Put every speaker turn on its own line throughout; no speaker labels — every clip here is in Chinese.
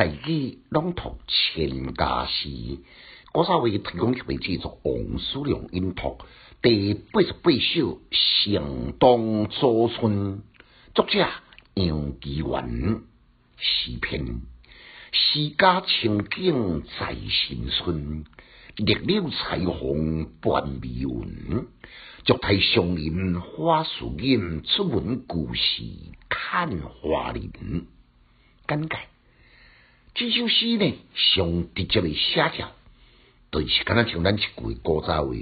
大举朗读千家诗，郭少伟提供给制作王叔良音读第八十八首《城东早春》，作者杨基元，诗篇。诗家清景在新春，绿柳彩虹伴微云，竹台相迎花树荫，出门故事看花林。简介。这首诗呢，上直接的写照，就是敢若像咱一句古早话，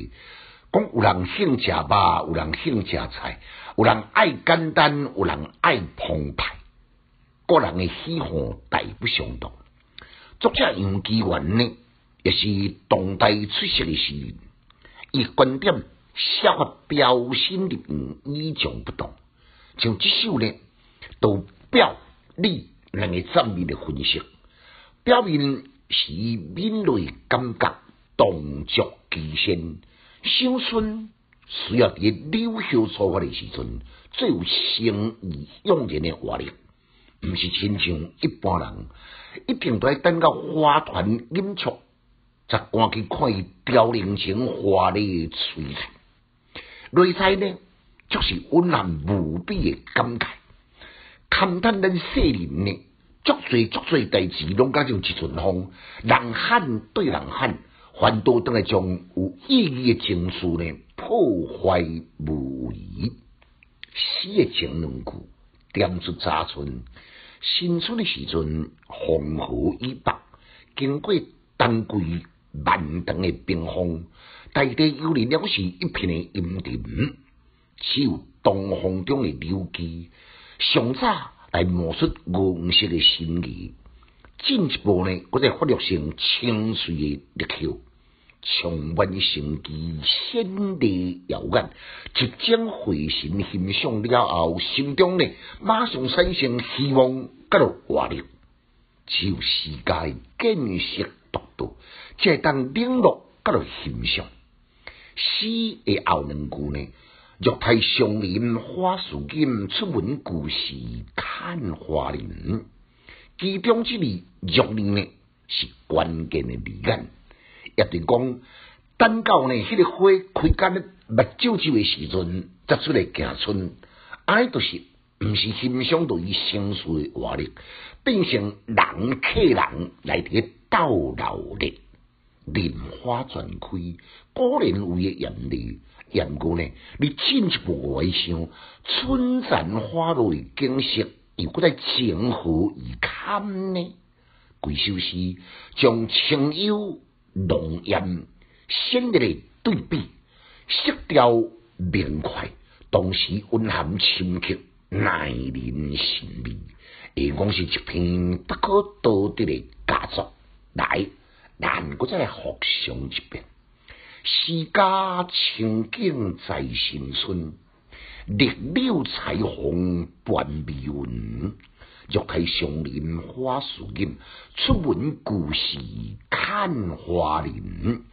讲有人兴食肉，有人兴食菜，有人爱简单，有人爱澎湃，个人的喜好大不相同。作者杨基元呢，也是当代出色的诗人，伊观点写法标新立异，与众不同。像这首呢，都表里两个正面的分析。表面是敏锐感觉，动作极限。小春需要伫柳叶初发的时阵，最有生意用人的活力，毋是亲像一般人，一定都要等到花团锦簇，才赶去看伊凋零成华丽的璀璨。内在呢，就是温暖无比的感慨，勘探咱世人。呢。足侪足多代志，拢加像一阵风，人喊对人喊，反倒等来将有意义诶情绪呢破坏无疑。诗的前两句点出早春，新春的时阵，风和以北，经过冬季漫长诶冰封，大地有离了是一片诶阴沉，只有东风中的柳枝，上早。来描述颜色的心意，进一步呢，我再发育成清水的绿球，充满生机，鲜丽耀眼。一将回神欣赏了后，心中呢，马上产生希望，甲落活力。只有世界见识独到，才当领略甲落欣赏。诗的后两句呢？玉台相林花树锦，出门故事看花林。其中之字玉林呢，是关键的字眼。也对讲，等到呢，迄个花开干咧目睭睭的时阵，才出来行春。安尼就是毋是欣赏到伊成熟的活力，变成人客人来伫个斗闹热，莲花全开，果然有嘅艳丽。艳过呢，你进一步来想，春残花落的景色，又搁在情何以堪呢？贵首诗将清幽浓艳鲜烈的对比，色调明快，同时蕴含深刻耐人寻味，会讲是一篇不可多得的佳作。来，咱搁再复诵一遍。诗家情景在新春，绿柳彩虹伴微云，玉台相邻花树荫，出门故事看花林。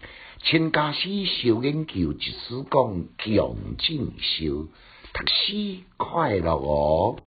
亲家诗小研究，一时光强进修，读书快乐哦。